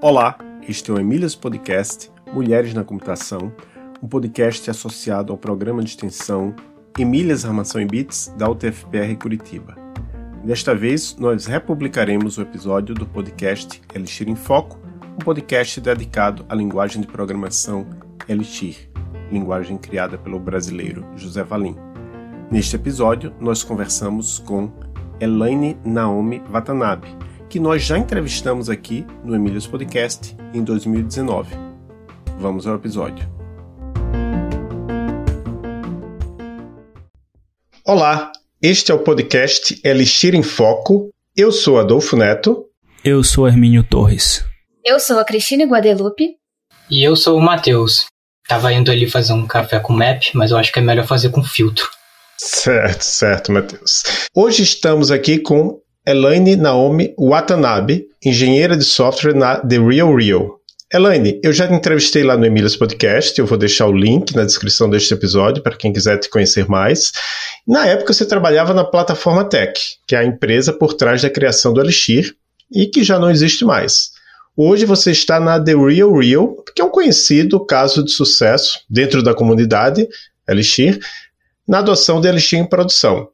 Olá, este é o Emílias Podcast Mulheres na Computação, um podcast associado ao programa de extensão Emílias Armação e Bits da UTFPR Curitiba. Desta vez, nós republicaremos o episódio do podcast Elixir em Foco, um podcast dedicado à linguagem de programação Elixir, linguagem criada pelo brasileiro José Valim. Neste episódio, nós conversamos com Elaine Naomi Watanabe, que nós já entrevistamos aqui no Emílios Podcast em 2019. Vamos ao episódio. Olá, este é o podcast Elixir em Foco. Eu sou Adolfo Neto. Eu sou Hermínio Torres. Eu sou a Cristina Guadalupe. E eu sou o Matheus. Tava indo ali fazer um café com map, mas eu acho que é melhor fazer com filtro. Certo, certo, Matheus. Hoje estamos aqui com Elaine Naomi Watanabe, engenheira de software na The Real Real. Elaine, eu já te entrevistei lá no Emílias Podcast, eu vou deixar o link na descrição deste episódio para quem quiser te conhecer mais. Na época você trabalhava na plataforma Tech, que é a empresa por trás da criação do Elixir e que já não existe mais. Hoje você está na The Real Real, que é um conhecido caso de sucesso dentro da comunidade Elixir, na adoção de Elixir em produção.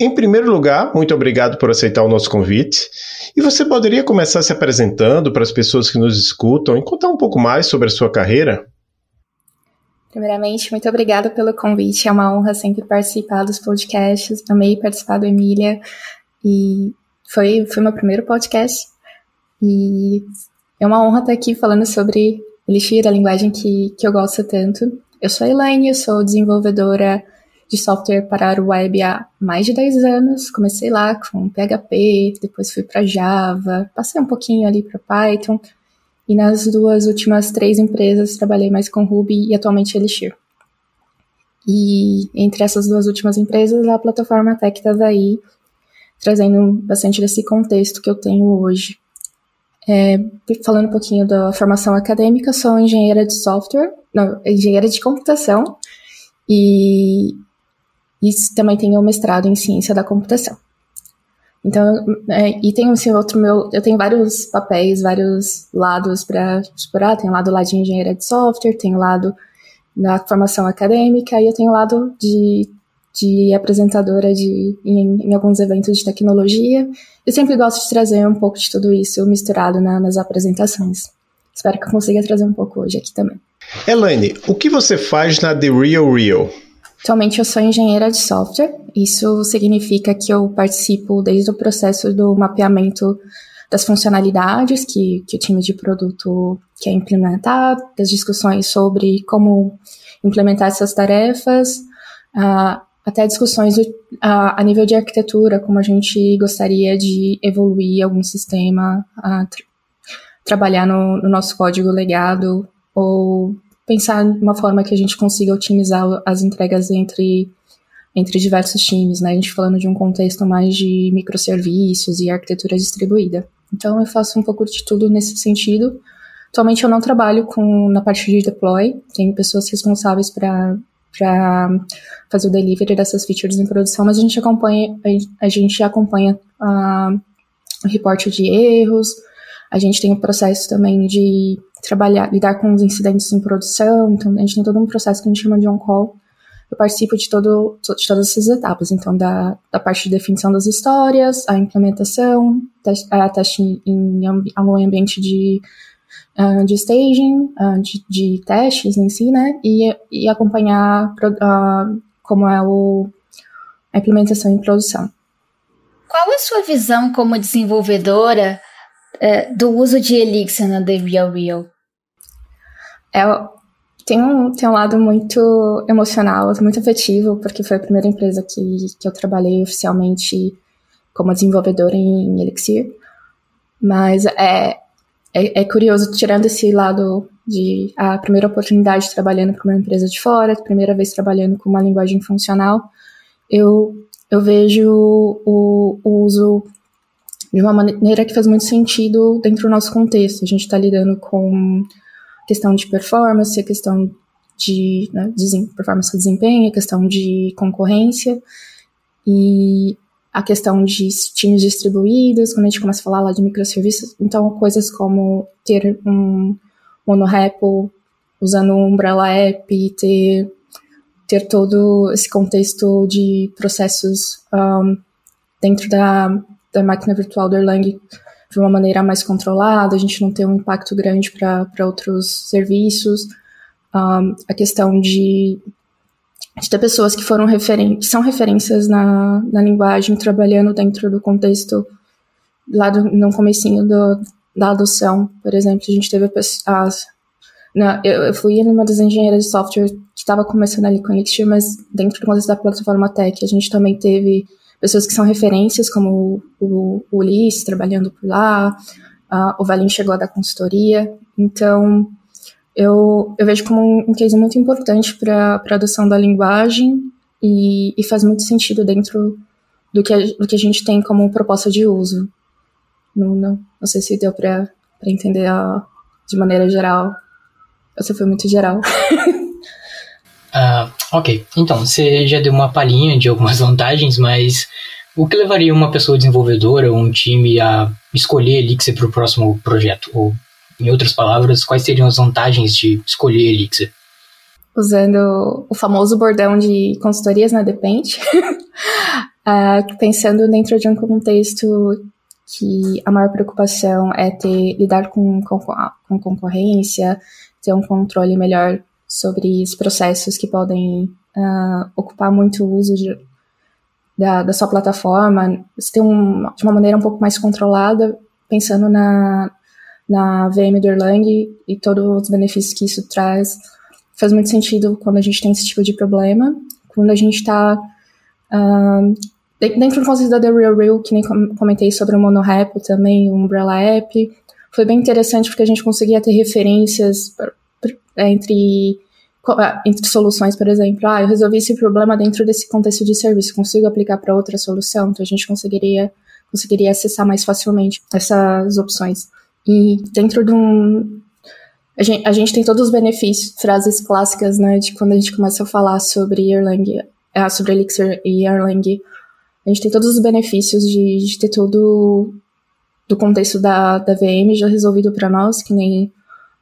Em primeiro lugar, muito obrigado por aceitar o nosso convite. E você poderia começar se apresentando para as pessoas que nos escutam e contar um pouco mais sobre a sua carreira? Primeiramente, muito obrigada pelo convite. É uma honra sempre participar dos podcasts. Amei participar do Emília. E foi, foi meu primeiro podcast. E é uma honra estar aqui falando sobre Elixir, a linguagem que, que eu gosto tanto. Eu sou a Elaine, eu sou desenvolvedora de software para o web há mais de 10 anos. Comecei lá com PHP, depois fui para Java, passei um pouquinho ali para Python. E nas duas últimas três empresas trabalhei mais com Ruby e atualmente Elixir. E entre essas duas últimas empresas, a plataforma Tech estava aí, trazendo bastante desse contexto que eu tenho hoje. É, falando um pouquinho da formação acadêmica, sou engenheira de software, não, engenheira de computação, e e também tenho mestrado em ciência da computação. Então, é, e tem esse outro meu, eu tenho vários papéis, vários lados para explorar. Tem o lado lá de engenharia de software, tem o lado da formação acadêmica e eu tenho o lado de, de apresentadora de, em, em, alguns eventos de tecnologia. Eu sempre gosto de trazer um pouco de tudo isso misturado na, nas apresentações. Espero que eu consiga trazer um pouco hoje aqui também. Elaine, o que você faz na The Real Real? Atualmente eu sou engenheira de software. Isso significa que eu participo desde o processo do mapeamento das funcionalidades que, que o time de produto quer implementar, das discussões sobre como implementar essas tarefas, uh, até discussões uh, a nível de arquitetura, como a gente gostaria de evoluir algum sistema, uh, tra trabalhar no, no nosso código legado ou pensar uma forma que a gente consiga otimizar as entregas entre, entre diversos times, né? A gente falando de um contexto mais de microserviços e arquitetura distribuída. Então eu faço um pouco de tudo nesse sentido. Atualmente eu não trabalho com na parte de deploy, tenho pessoas responsáveis para para fazer o delivery dessas features em produção, mas a gente acompanha a gente acompanha uh, o reporte de erros, a gente tem o processo também de trabalhar, lidar com os incidentes em produção, então a gente tem todo um processo que a gente chama de on-call. Eu participo de, todo, de todas essas etapas, então da, da parte de definição das histórias, a implementação, a teste em, algum ambiente de, uh, de staging, uh, de, de, testes em si, né, e, e acompanhar uh, como é o, a implementação em produção. Qual é a sua visão como desenvolvedora uh, do uso de Elixir na The Real Real? É, tem, um, tem um lado muito emocional, muito afetivo, porque foi a primeira empresa que, que eu trabalhei oficialmente como desenvolvedora em Elixir. Mas é, é, é, curioso, tirando esse lado de a primeira oportunidade trabalhando para uma empresa de fora, primeira vez trabalhando com uma linguagem funcional, eu, eu vejo o, o uso de uma maneira que faz muito sentido dentro do nosso contexto. A gente está lidando com questão de performance, a questão de né, performance de desempenho, a questão de concorrência. E a questão de times distribuídos, quando a gente começa a falar lá de microserviços, então coisas como ter um monorepo usando um Umbrella App, ter, ter todo esse contexto de processos um, dentro da, da máquina virtual do Erlang de uma maneira mais controlada, a gente não ter um impacto grande para outros serviços. Um, a questão de, de ter pessoas que foram referen que são referências na, na linguagem, trabalhando dentro do contexto lá do, no comecinho do, da adoção, por exemplo, a gente teve as, na, eu, eu fui numa das engenheiras de software que estava começando ali com Elixir, mas dentro do contexto da plataforma Tech, a gente também teve pessoas que são referências, como o, o Ulisses, trabalhando por lá, o Valim chegou a dar consultoria. Então, eu, eu vejo como um, um case muito importante para a adoção da linguagem e, e, faz muito sentido dentro do que, a, do que a gente tem como proposta de uso. Não, não, não sei se deu para entender a, de maneira geral. Essa foi muito geral. Uh, ok, então você já deu uma palhinha de algumas vantagens, mas o que levaria uma pessoa desenvolvedora ou um time a escolher Elixir para o próximo projeto? Ou, em outras palavras, quais seriam as vantagens de escolher Elixir? Usando o famoso bordão de consultorias, né? Depende. uh, pensando dentro de um contexto que a maior preocupação é ter lidar com, com, com concorrência, ter um controle melhor sobre os processos que podem uh, ocupar muito o uso de, da, da sua plataforma, você tem um, de uma maneira um pouco mais controlada, pensando na, na VM do Erlang e todos os benefícios que isso traz. Faz muito sentido quando a gente tem esse tipo de problema. Quando a gente está uh, dentro do conceito da The Real Real, que nem comentei sobre o MonoRepo também, o Umbrella App, foi bem interessante porque a gente conseguia ter referências entre ah, entre soluções, por exemplo, ah, eu resolvi esse problema dentro desse contexto de serviço, consigo aplicar para outra solução, então a gente conseguiria conseguiria acessar mais facilmente essas opções. E dentro de um a gente, a gente tem todos os benefícios, frases clássicas, né, de quando a gente começa a falar sobre Erlang, ah, sobre Elixir e Erlang, a gente tem todos os benefícios de, de ter todo do contexto da, da VM já resolvido para nós, que nem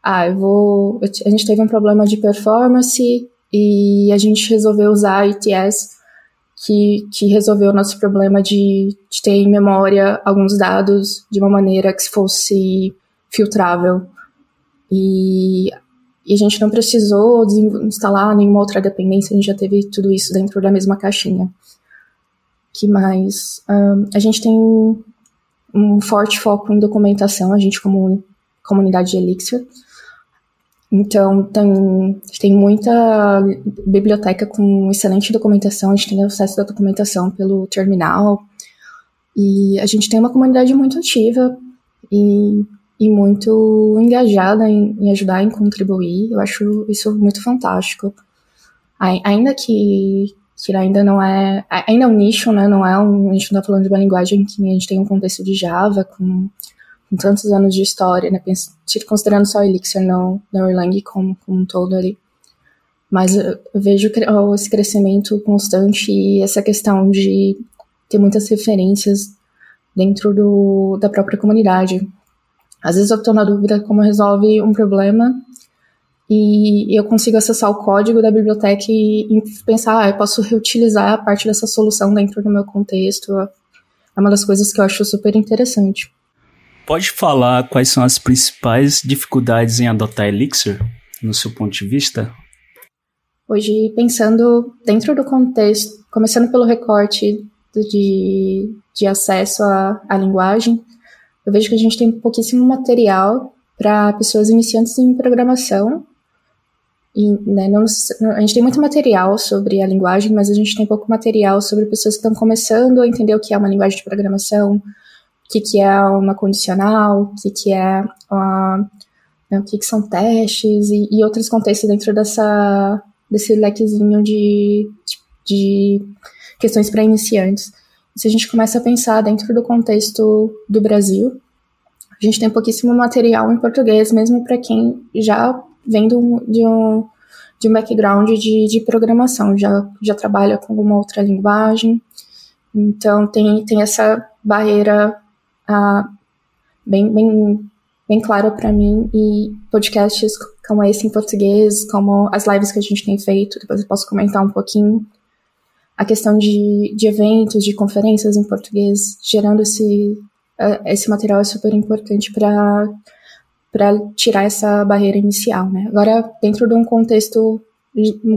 ah, eu vou. A gente teve um problema de performance e a gente resolveu usar ITS, que, que resolveu o nosso problema de, de ter em memória alguns dados de uma maneira que fosse filtrável. E, e a gente não precisou instalar nenhuma outra dependência, a gente já teve tudo isso dentro da mesma caixinha. Que mais? Um, a gente tem um forte foco em documentação, a gente como comunidade de Elixir. Então, tem, tem muita biblioteca com excelente documentação, a gente tem acesso à documentação pelo terminal, e a gente tem uma comunidade muito ativa e, e muito engajada em, em ajudar, em contribuir. Eu acho isso muito fantástico. Ainda que, que ainda não é. Ainda é um nicho, né? Não é um. A gente não está falando de uma linguagem que a gente tem um contexto de Java, com com tantos anos de história, né? Considerando só Elixir, não, não Erlang como, como um todo ali. Mas eu vejo esse crescimento constante e essa questão de ter muitas referências dentro do, da própria comunidade. Às vezes eu estou na dúvida como resolve um problema e eu consigo acessar o código da biblioteca e, e pensar, ah, eu posso reutilizar a parte dessa solução dentro do meu contexto. É uma das coisas que eu acho super interessante. Pode falar quais são as principais dificuldades em adotar Elixir, no seu ponto de vista? Hoje, pensando dentro do contexto, começando pelo recorte de, de acesso à, à linguagem, eu vejo que a gente tem pouquíssimo material para pessoas iniciantes em programação. E, né, não, a gente tem muito material sobre a linguagem, mas a gente tem pouco material sobre pessoas que estão começando a entender o que é uma linguagem de programação, que, que é uma condicional, o que, que é uh, né, o que, que são testes e, e, outros contextos dentro dessa, desse lequezinho de, de, de questões para iniciantes. Se a gente começa a pensar dentro do contexto do Brasil, a gente tem pouquíssimo material em português, mesmo para quem já vem do, de, um, de um background de, de programação, já, já trabalha com alguma outra linguagem. Então tem, tem essa barreira uh, bem, bem, bem clara para mim e podcasts como esse em português, como as lives que a gente tem feito, depois eu posso comentar um pouquinho. A questão de, de eventos, de conferências em português, gerando esse, esse material é super importante para para tirar essa barreira inicial, né? Agora, dentro de um contexto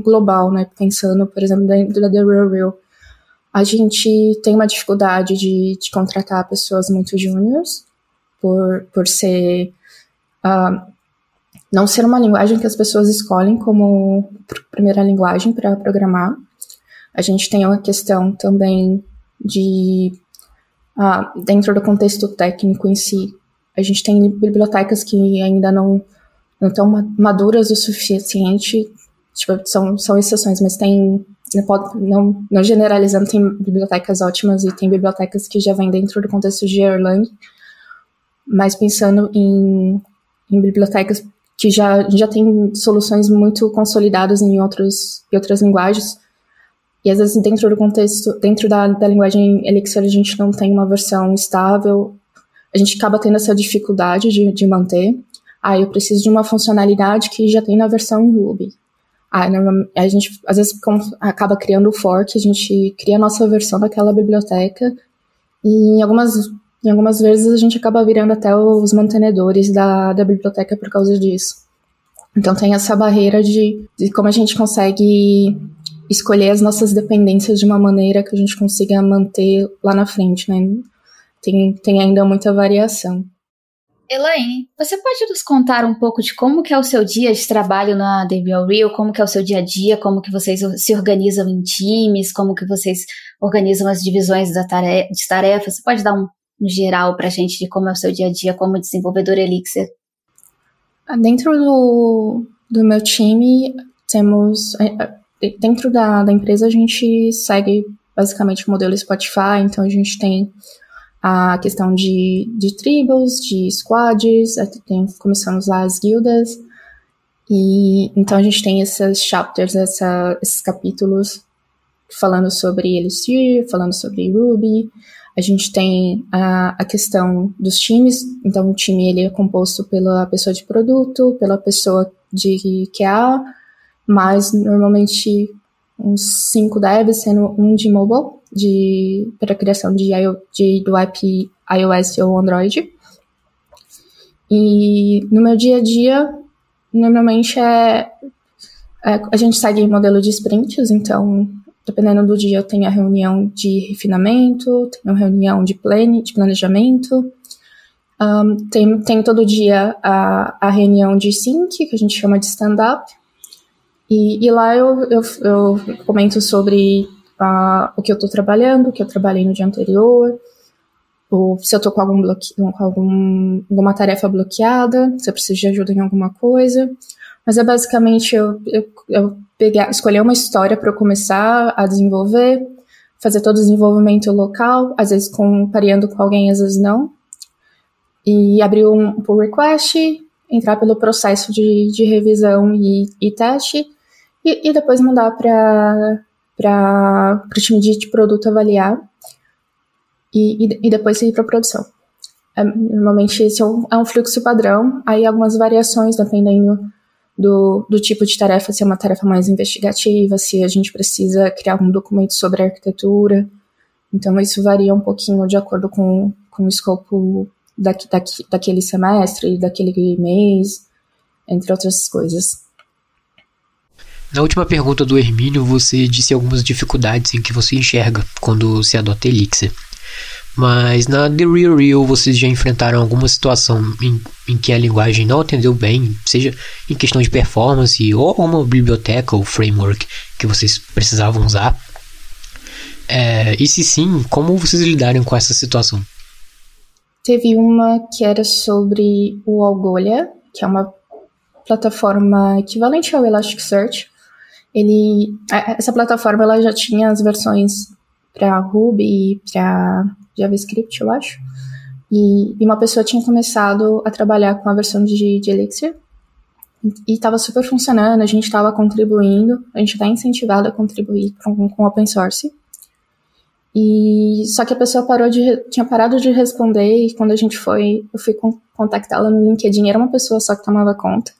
global, né? Pensando, por exemplo, dentro da The Real Real, a gente tem uma dificuldade de, de contratar pessoas muito júniores por, por ser uh, não ser uma linguagem que as pessoas escolhem como primeira linguagem para programar. A gente tem uma questão também de uh, dentro do contexto técnico em si, a gente tem bibliotecas que ainda não não estão maduras o suficiente, tipo, são, são exceções, mas tem não, não generalizando, tem bibliotecas ótimas e tem bibliotecas que já vêm dentro do contexto de Erlang, mas pensando em, em bibliotecas que já, já tem soluções muito consolidadas em, outros, em outras linguagens, e às vezes dentro do contexto, dentro da, da linguagem Elixir, a gente não tem uma versão estável, a gente acaba tendo essa dificuldade de, de manter. Ah, eu preciso de uma funcionalidade que já tem na versão Ruby. Ah, a gente às vezes acaba criando o fork, a gente cria a nossa versão daquela biblioteca e em algumas, em algumas vezes a gente acaba virando até os mantenedores da, da biblioteca por causa disso. Então tem essa barreira de, de como a gente consegue escolher as nossas dependências de uma maneira que a gente consiga manter lá na frente, né? Tem, tem ainda muita variação. Elaine, você pode nos contar um pouco de como que é o seu dia de trabalho na The Real Real, como que é o seu dia a dia, como que vocês se organizam em times, como que vocês organizam as divisões da tarefa, de tarefas? Você pode dar um, um geral para a gente de como é o seu dia a dia como desenvolvedor Elixir? Dentro do, do meu time, temos... É, é, dentro da, da empresa, a gente segue basicamente o modelo Spotify, então a gente tem a questão de, de tribos, de squads, tem, começamos lá as guildas, e então a gente tem esses chapters, essa, esses capítulos falando sobre Elixir, falando sobre Ruby, a gente tem a, a questão dos times, então o time ele é composto pela pessoa de produto, pela pessoa de QA, mas normalmente uns cinco devs, sendo um de mobile, de para criação de, de, do app iOS ou Android. E no meu dia a dia, normalmente é, é a gente segue modelo de sprints, então dependendo do dia eu tenho a reunião de refinamento, tenho a reunião de, plane, de planejamento, um, tem, tem todo dia a, a reunião de sync, que a gente chama de stand-up, e, e lá eu, eu, eu, comento sobre uh, o que eu estou trabalhando, o que eu trabalhei no dia anterior, ou se eu estou com, algum com algum, alguma tarefa bloqueada, se eu preciso de ajuda em alguma coisa. Mas é basicamente eu, eu, eu pegar, escolher uma história para eu começar a desenvolver, fazer todo o desenvolvimento local, às vezes com, pareando com alguém, às vezes não. E abrir um pull request, entrar pelo processo de, de revisão e, e teste, e, e depois mandar para o time de, produto avaliar e, e, e depois ir para produção. É, normalmente esse é um, é um, fluxo padrão, aí algumas variações dependendo do, do tipo de tarefa, se é uma tarefa mais investigativa, se a gente precisa criar algum documento sobre a arquitetura. Então isso varia um pouquinho de acordo com, com o escopo daqui, daqui, daquele semestre, daquele mês, entre outras coisas. Na última pergunta do Hermínio, você disse algumas dificuldades em que você enxerga quando se adota Elixir. Mas na The Real Real vocês já enfrentaram alguma situação em, em que a linguagem não atendeu bem, seja em questão de performance ou alguma biblioteca ou framework que vocês precisavam usar? É, e se sim, como vocês lidaram com essa situação? Teve uma que era sobre o Algolia, que é uma plataforma equivalente ao Elasticsearch, ele essa plataforma ela já tinha as versões para Ruby e para JavaScript, eu acho. E, e, uma pessoa tinha começado a trabalhar com a versão de, de Elixir e estava super funcionando, a gente estava contribuindo, a gente está incentivado a contribuir com, com open source. E só que a pessoa parou de tinha parado de responder e quando a gente foi, eu fui contactá-la no LinkedIn, era uma pessoa só que tomava conta.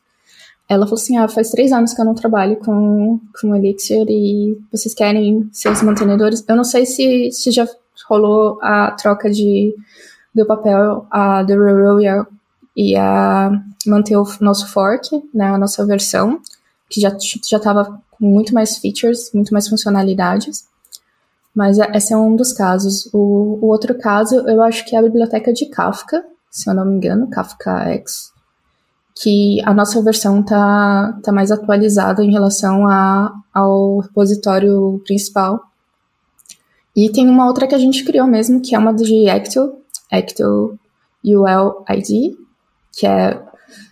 Ela falou assim: "Ah, faz três anos que eu não trabalho com com Elixir e vocês querem ser os mantenedores?" Eu não sei se se já rolou a troca de do papel a The Railroad e a, e a manter o nosso fork, né, a nossa versão, que já já estava com muito mais features, muito mais funcionalidades. Mas é, esse é um dos casos. O, o outro caso, eu acho que é a biblioteca de Kafka, se eu não me engano, Kafka X, que a nossa versão tá, tá mais atualizada em relação a, ao repositório principal. E tem uma outra que a gente criou mesmo, que é uma de Actil, Actil UL ID, que é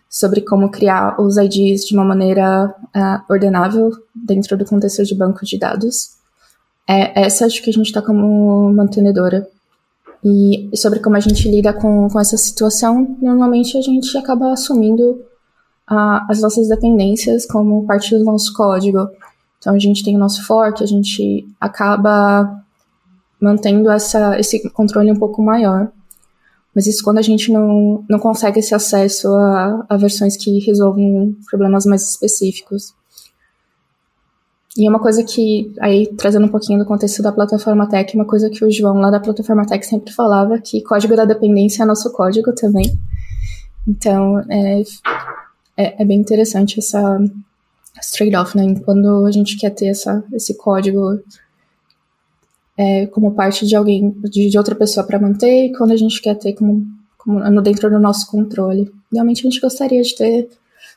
sobre como criar os IDs de uma maneira uh, ordenável dentro do contexto de banco de dados. É, essa acho que a gente está como mantenedora. E sobre como a gente lida com, com essa situação, normalmente a gente acaba assumindo a, as nossas dependências como parte do nosso código. Então a gente tem o nosso fork, a gente acaba mantendo essa, esse controle um pouco maior. Mas isso quando a gente não, não consegue esse acesso a, a versões que resolvem problemas mais específicos. E é uma coisa que, aí trazendo um pouquinho do contexto da plataforma Tech, uma coisa que o João lá da plataforma Tech sempre falava, que código da dependência é nosso código também. Então, é, é, é bem interessante essa trade-off, né? Quando a gente quer ter essa, esse código é, como parte de alguém, de, de outra pessoa para manter, e quando a gente quer ter como, como dentro do nosso controle. Realmente a gente gostaria de ter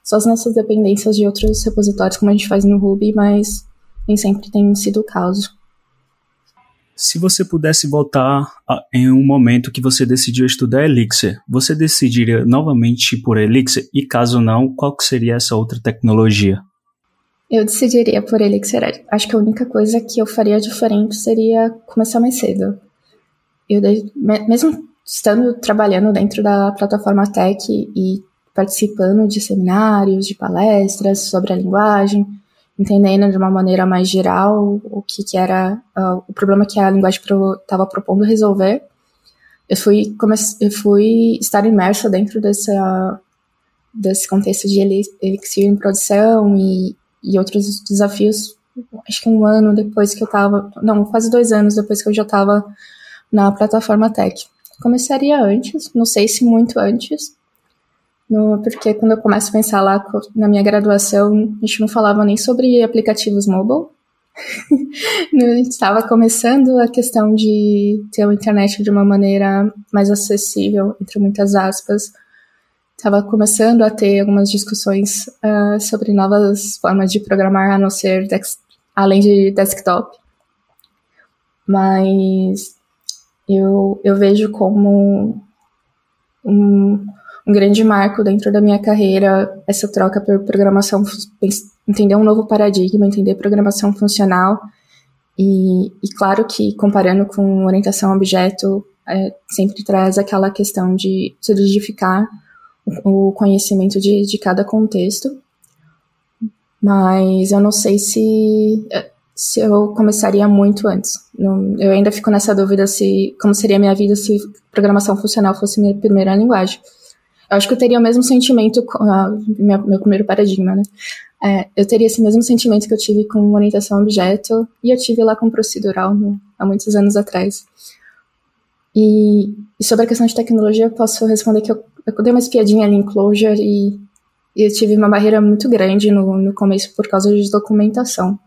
só as nossas dependências de outros repositórios, como a gente faz no Ruby, mas nem sempre tem sido o caso. Se você pudesse voltar a, em um momento que você decidiu estudar Elixir, você decidiria novamente por Elixir? E caso não, qual seria essa outra tecnologia? Eu decidiria por Elixir. Acho que a única coisa que eu faria diferente seria começar mais cedo. Eu, mesmo estando trabalhando dentro da plataforma Tech e participando de seminários, de palestras sobre a linguagem, entendendo de uma maneira mais geral o que, que era uh, o problema que a linguagem estava pro, propondo resolver. Eu fui, eu fui estar imersa dentro dessa, desse contexto de Elixir em produção e, e outros desafios, acho que um ano depois que eu estava, não, quase dois anos depois que eu já estava na plataforma Tech. Começaria antes, não sei se muito antes, no, porque quando eu começo a pensar lá na minha graduação, a gente não falava nem sobre aplicativos mobile. estava começando a questão de ter a internet de uma maneira mais acessível, entre muitas aspas. Estava começando a ter algumas discussões uh, sobre novas formas de programar, a não ser além de desktop. Mas eu, eu vejo como um, um grande marco dentro da minha carreira essa troca por programação, entender um novo paradigma, entender programação funcional. E, e claro que comparando com orientação a objeto, é, sempre traz aquela questão de solidificar o, o conhecimento de, de cada contexto. Mas eu não sei se, se eu começaria muito antes. Não, eu ainda fico nessa dúvida se como seria a minha vida se programação funcional fosse minha primeira linguagem. Eu acho que eu teria o mesmo sentimento, com a, meu, meu primeiro paradigma, né? É, eu teria esse mesmo sentimento que eu tive com orientação a objeto e eu tive lá com procedural no, há muitos anos atrás. E, e, sobre a questão de tecnologia, eu posso responder que eu, eu dei uma espiadinha ali em Clojure e, e eu tive uma barreira muito grande no, no começo por causa de documentação.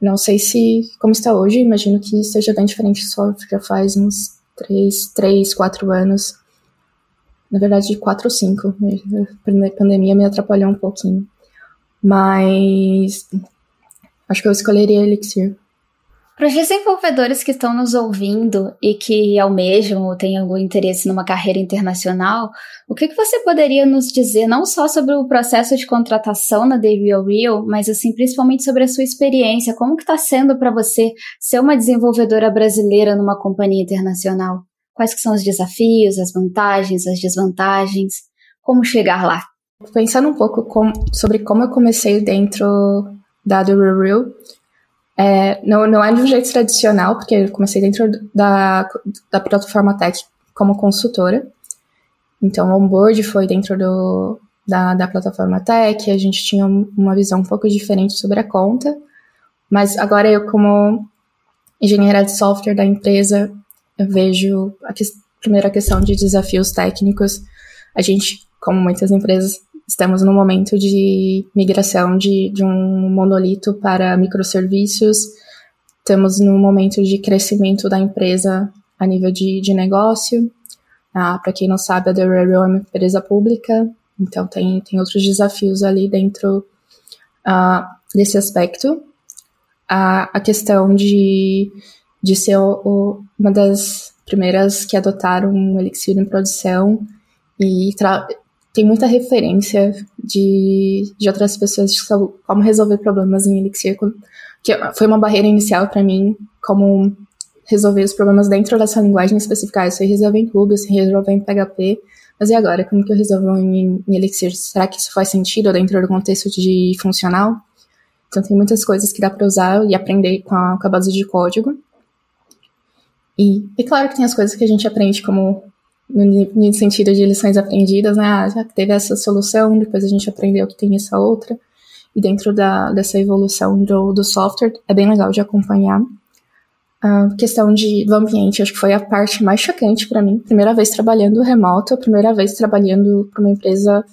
Não sei se como está hoje, imagino que seja bem diferente só já faz uns três, três, quatro anos na verdade, de 4 ou 5. A pandemia me atrapalhou um pouquinho. Mas acho que eu escolheria Elixir. Para os desenvolvedores que estão nos ouvindo e que almejam ou têm algum interesse numa carreira internacional, o que, que você poderia nos dizer não só sobre o processo de contratação na The Real Real, mas assim principalmente sobre a sua experiência, como que está sendo para você ser uma desenvolvedora brasileira numa companhia internacional? Quais que são os desafios, as vantagens, as desvantagens? Como chegar lá? Pensando um pouco com, sobre como eu comecei dentro da The Real, É, não, não é de um jeito tradicional, porque eu comecei dentro da, da plataforma Tech como consultora. Então, o onboard foi dentro do, da, da plataforma Tech, a gente tinha uma visão um pouco diferente sobre a conta, mas agora eu, como engenheira de software da empresa, eu vejo a que, primeira questão de desafios técnicos. A gente, como muitas empresas, estamos no momento de migração de, de um monolito para microserviços. Estamos no momento de crescimento da empresa a nível de, de negócio. Ah, Para quem não sabe, a The Railroad é uma empresa pública, então tem, tem outros desafios ali dentro ah, desse aspecto. A, a questão de, de ser o, o, uma das primeiras que adotaram um Elixir em produção e tem muita referência de, de outras pessoas de como resolver problemas em Elixir, que foi uma barreira inicial para mim, como resolver os problemas dentro dessa linguagem específica. Ah, eu sei resolver em Ruby, eu sei resolver em PHP, mas e agora? Como que eu resolvo em, em Elixir? Será que isso faz sentido dentro do contexto de funcional? Então tem muitas coisas que dá para usar e aprender com a, com a base de código. E é claro que tem as coisas que a gente aprende como no, no sentido de lições aprendidas, né? Ah, já teve essa solução, depois a gente aprendeu que tem essa outra. E dentro da, dessa evolução do, do software, é bem legal de acompanhar. A questão de, do ambiente, acho que foi a parte mais chocante para mim. Primeira vez trabalhando remoto, primeira vez trabalhando para uma empresa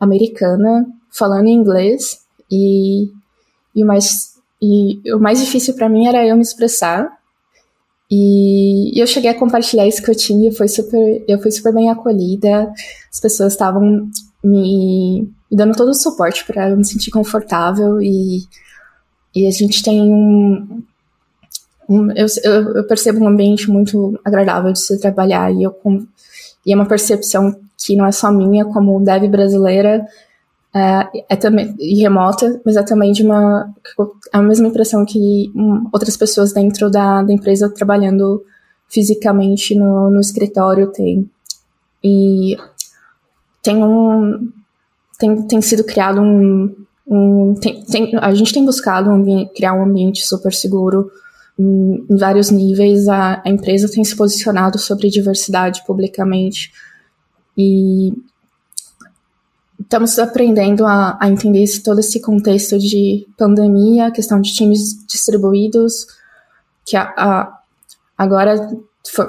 americana, falando inglês, e, e, o, mais, e o mais difícil para mim era eu me expressar. E, e eu cheguei a compartilhar isso que eu tinha, foi super, eu fui super bem acolhida, as pessoas estavam me, me dando todo o suporte para eu me sentir confortável e, e a gente tem um, eu, eu, eu, percebo um ambiente muito agradável de se trabalhar e, eu, e é uma percepção que não é só minha, como dev brasileira, é, é também e remota, mas é também de uma é a mesma impressão que outras pessoas dentro da, da empresa trabalhando fisicamente no, no escritório têm. E tem um tem, tem sido criado um, um tem, tem, a gente tem buscado um, criar um ambiente super seguro em, em vários níveis. A, a, empresa tem se posicionado sobre diversidade publicamente e estamos aprendendo a, a entender esse, todo esse contexto de pandemia, questão de times distribuídos, que a, a, agora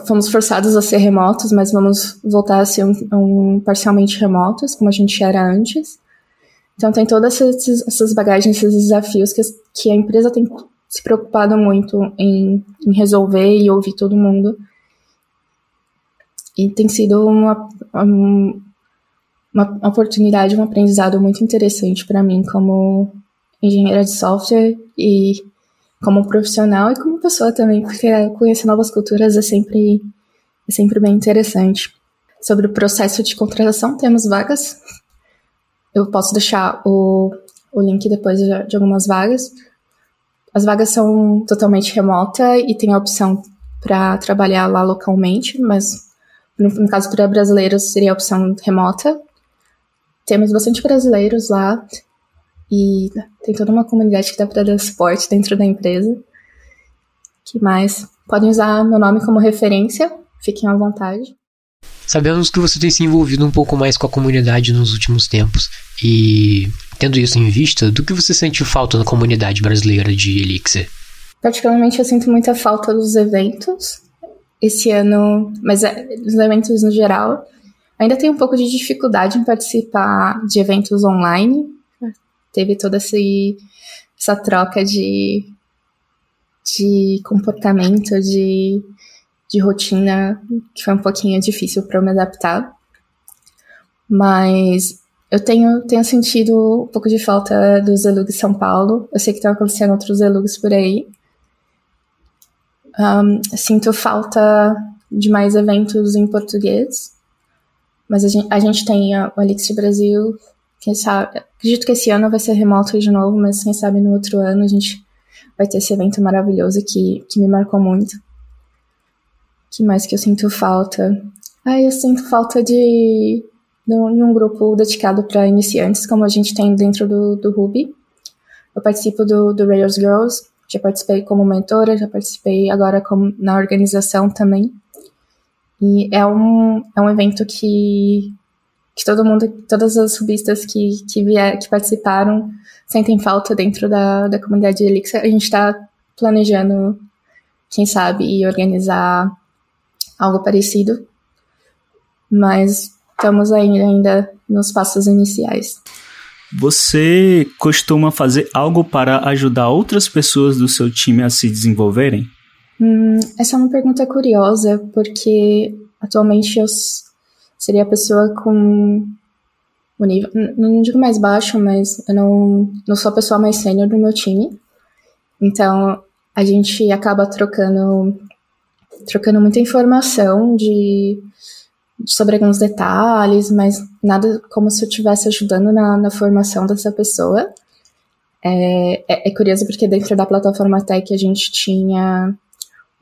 fomos forçados a ser remotos, mas vamos voltar a ser um, um, parcialmente remotos, como a gente era antes. Então tem todas essas, essas bagagens, esses desafios que, que a empresa tem se preocupado muito em, em resolver e ouvir todo mundo. E tem sido uma, uma oportunidade, um aprendizado muito interessante para mim como engenheira de software e como profissional e como pessoa também, porque conhecer novas culturas é sempre, é sempre bem interessante. Sobre o processo de contratação, temos vagas. Eu posso deixar o, o link depois de, algumas vagas. As vagas são totalmente remota e tem a opção para trabalhar lá localmente, mas no, no caso para brasileiros seria a opção remota. Temos bastante brasileiros lá e tem toda uma comunidade que dá para dar suporte dentro da empresa. que mais? Podem usar meu nome como referência, fiquem à vontade. Sabemos que você tem se envolvido um pouco mais com a comunidade nos últimos tempos. E tendo isso em vista, do que você sente falta na comunidade brasileira de Elixir? Particularmente eu sinto muita falta dos eventos. Esse ano, mas é, dos eventos no geral. Ainda tenho um pouco de dificuldade em participar de eventos online. Teve toda esse, essa troca de, de comportamento, de, de rotina, que foi um pouquinho difícil para eu me adaptar. Mas eu tenho, tenho sentido um pouco de falta dos Elugs São Paulo. Eu sei que estão acontecendo outros Elugs por aí. Um, sinto falta de mais eventos em português. Mas a gente, a gente tem o Elixir Brasil. Quem sabe, acredito que esse ano vai ser remoto de novo, mas quem sabe no outro ano a gente vai ter esse evento maravilhoso que, que me marcou muito. que mais que eu sinto falta? Ah, eu sinto falta de de um grupo dedicado para iniciantes, como a gente tem dentro do, do Ruby. Eu participo do, do Rails Girls, já participei como mentora, já participei agora como, na organização também. E é um, é um evento que, que todo mundo, todas as rubistas que, que, vier, que participaram sentem falta dentro da, da comunidade de Elixir. A gente está planejando, quem sabe, organizar algo parecido, mas estamos ainda nos passos iniciais. Você costuma fazer algo para ajudar outras pessoas do seu time a se desenvolverem? Hum, essa é uma pergunta curiosa, porque atualmente eu seria a pessoa com o nível, não digo mais baixo, mas eu não, não sou a pessoa mais sênior do meu time. Então, a gente acaba trocando trocando muita informação de sobre alguns detalhes, mas nada como se eu estivesse ajudando na, na, formação dessa pessoa. É, é, é, curioso porque dentro da plataforma Tech a gente tinha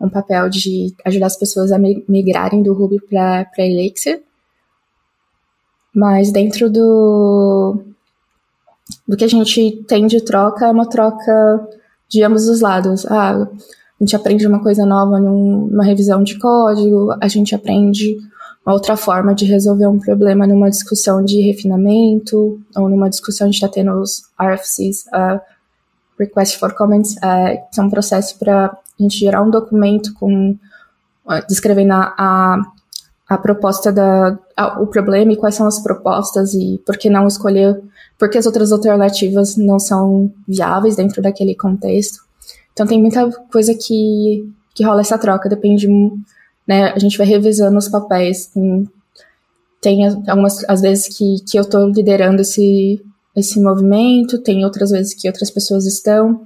um papel de ajudar as pessoas a migrarem do Ruby para Elixir, mas dentro do, do que a gente tem de troca, é uma troca de ambos os lados. Ah, a gente aprende uma coisa nova numa revisão de código, a gente aprende uma outra forma de resolver um problema numa discussão de refinamento, ou numa discussão de estar tá tendo os RFCs, uh, Request for Comments, uh, que é um processo para a gente gerar um documento com descrevendo a, a, a proposta da a, o problema e quais são as propostas e por que não escolher, porque as outras alternativas não são viáveis dentro daquele contexto. Então tem muita coisa que, que rola essa troca, depende né? A gente vai revisando os papéis. Tem, tem algumas às vezes que, que eu estou liderando esse, esse movimento, tem outras vezes que outras pessoas estão.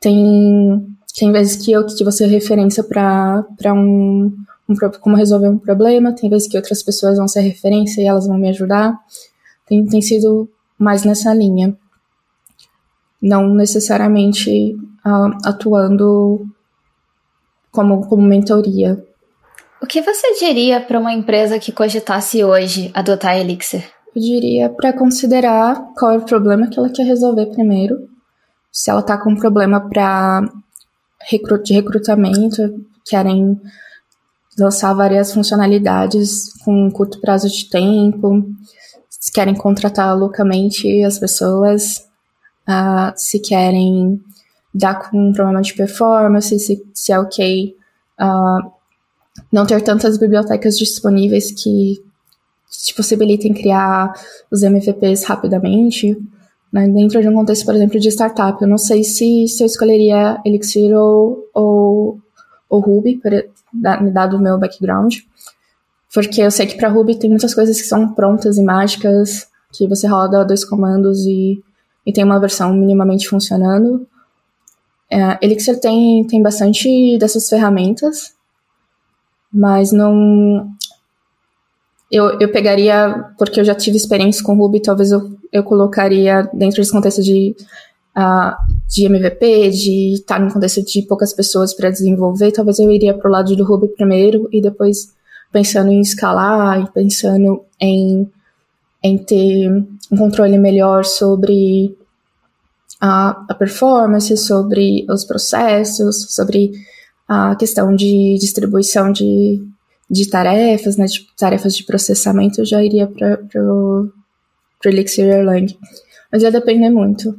Tem, tem vezes que eu que você referência para um, um como resolver um problema, tem vezes que outras pessoas vão ser referência e elas vão me ajudar. Tem, tem sido mais nessa linha. Não necessariamente uh, atuando como, como mentoria. O que você diria para uma empresa que cogitasse hoje adotar Elixir? Eu diria para considerar qual é o problema que ela quer resolver primeiro. Se ela está com um problema para de recrutamento, querem lançar várias funcionalidades com um curto prazo de tempo, se querem contratar loucamente as pessoas, uh, se querem dar com um problema de performance, se, se é ok uh, não ter tantas bibliotecas disponíveis que te possibilitem criar os MVPs rapidamente, né, dentro de um contexto, por exemplo, de startup. Eu não sei se, se eu escolheria Elixir ou, ou, ou Ruby, dado o meu background, porque eu sei que para Ruby tem muitas coisas que são prontas e mágicas, que você roda dois comandos e, e tem uma versão minimamente funcionando. É, Elixir tem, tem bastante dessas ferramentas, mas não. Eu, eu pegaria, porque eu já tive experiência com Ruby, talvez eu, eu colocaria dentro desse contexto de, uh, de MVP, de estar num contexto de poucas pessoas para desenvolver, talvez eu iria para o lado do Ruby primeiro e depois pensando em escalar e pensando em, em ter um controle melhor sobre a, a performance, sobre os processos, sobre a questão de distribuição de, de tarefas, né, de tarefas de processamento, eu já iria para o Elixir Erlang. Mas ia depender muito.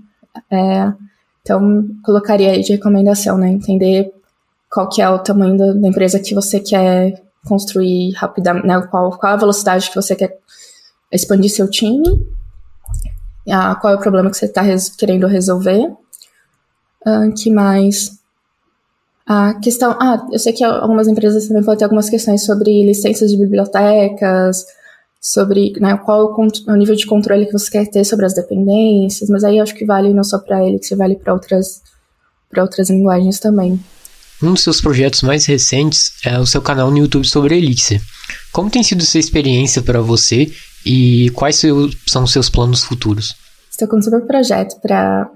É, então, colocaria aí de recomendação, né, entender qual que é o tamanho da, da empresa que você quer construir rapidamente, né, qual, qual a velocidade que você quer expandir seu time, a, qual é o problema que você está res, querendo resolver, uh, que mais a questão. Ah, eu sei que algumas empresas também podem ter algumas questões sobre licenças de bibliotecas, sobre né, qual o, o, nível de controle que você quer ter sobre as dependências, mas aí acho que vale não só para Elixir, vale para outras, outras linguagens também. Um dos seus projetos mais recentes é o seu canal no YouTube sobre Elixir. Como tem sido essa experiência para você e quais são os seus planos futuros? Estou com um super projeto para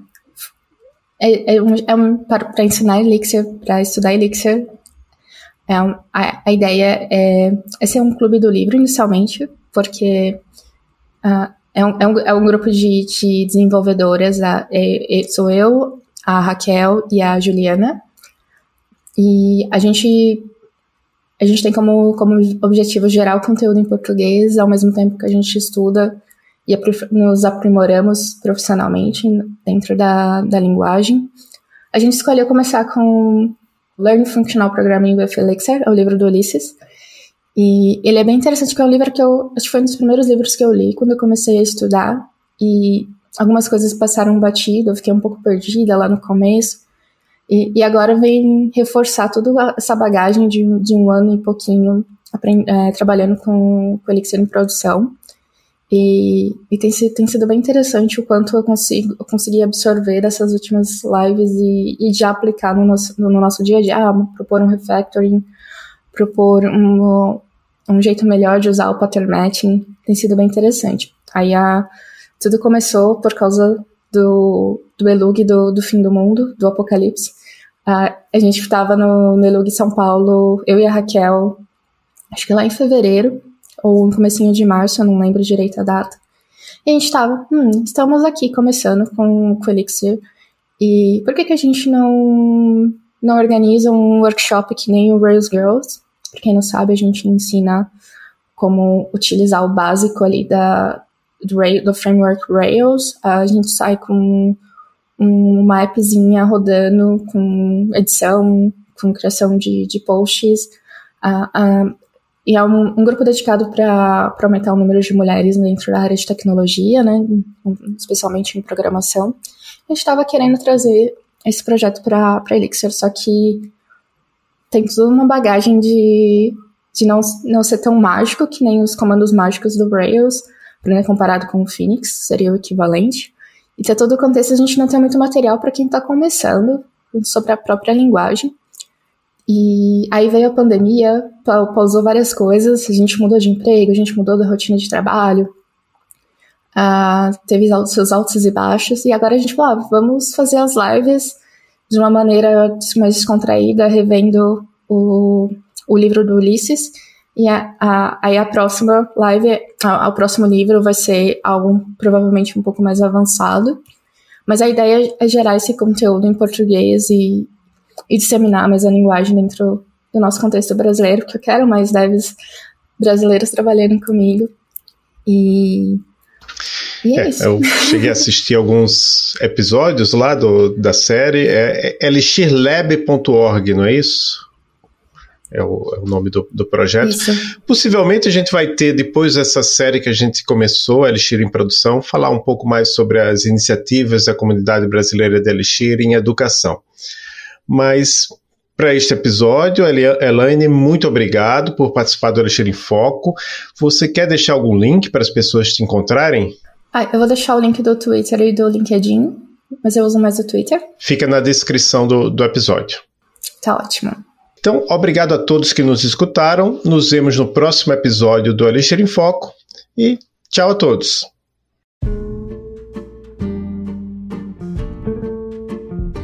é, é, um, é um, para ensinar Elixir, para estudar Elixir. É um, a, a, ideia é, é ser um clube do livro inicialmente, porque uh, é, um, é, um, é um grupo de, de desenvolvedoras. Uh, é, sou eu, a Raquel e a Juliana. E a gente a gente tem como, como objetivo gerar o conteúdo em português, ao mesmo tempo que a gente estuda e nos aprimoramos profissionalmente dentro da, da linguagem. A gente escolheu começar com Learn Functional Programming with Elixir, é o livro do Ulisses. E ele é bem interessante, porque é um livro que eu acho que foi um dos primeiros livros que eu li quando eu comecei a estudar. E algumas coisas passaram batido, eu fiquei um pouco perdida lá no começo. E, e agora vem reforçar toda essa bagagem de, de um ano e pouquinho é, trabalhando com, com Elixir em produção. E, e tem, tem, sido bem interessante o quanto eu, consigo, eu consegui absorver dessas últimas lives e, e já aplicar no nosso, no, no nosso dia a dia. Ah, propor um refactoring, propor um, um jeito melhor de usar o pattern matching. Tem sido bem interessante. Aí a, tudo começou por causa do, do Elug do, do fim do mundo, do apocalipse. Uh, a gente estava no, no Elug São Paulo, eu e a Raquel, acho que lá em fevereiro, ou no comecinho de março, eu não lembro direito a data. E a gente estava, hum, estamos aqui começando com, com o Elixir, e por que, que a gente não, não organiza um workshop que nem o Rails Girls? Pra quem não sabe, a gente ensina como utilizar o básico ali da, do, do framework Rails. A gente sai com uma appzinha rodando com edição, com criação de, de posts. Uh, uh, e é um, um grupo dedicado para aumentar o número de mulheres dentro da área de tecnologia, né, especialmente em programação. A gente estava querendo trazer esse projeto para Elixir, só que tem toda uma bagagem de, de não, não ser tão mágico que nem os comandos mágicos do Rails, né, comparado com o Phoenix, seria o equivalente. E ter todo o contexto, a gente não tem muito material para quem está começando sobre a própria linguagem. E aí veio a pandemia, pausou várias coisas, a gente mudou de emprego, a gente mudou da rotina de trabalho, uh, teve seus altos e baixos, e agora a gente falou, ah, vamos fazer as lives de uma maneira mais descontraída, revendo o, o livro do Ulisses, e a, a, aí a próxima live, o próximo livro vai ser algo provavelmente um pouco mais avançado, mas a ideia é gerar esse conteúdo em português e, e disseminar mais a linguagem dentro do nosso contexto brasileiro, porque eu quero mais devs brasileiros trabalhando comigo. E, e é, é, isso. Eu cheguei a assistir alguns episódios lá do, da série. É, é elixirlab.org, não é isso? É o, é o, nome do, do projeto. Isso. Possivelmente a gente vai ter, depois dessa série que a gente começou, Elixir em Produção, falar um pouco mais sobre as iniciativas da comunidade brasileira de Elixir em educação. Mas para este episódio, Elaine, muito obrigado por participar do Elixir em Foco. Você quer deixar algum link para as pessoas te encontrarem? Ah, eu vou deixar o link do Twitter e do LinkedIn, mas eu uso mais o Twitter. Fica na descrição do, do episódio. Tá ótimo. Então, obrigado a todos que nos escutaram. Nos vemos no próximo episódio do Elixir em Foco e tchau a todos.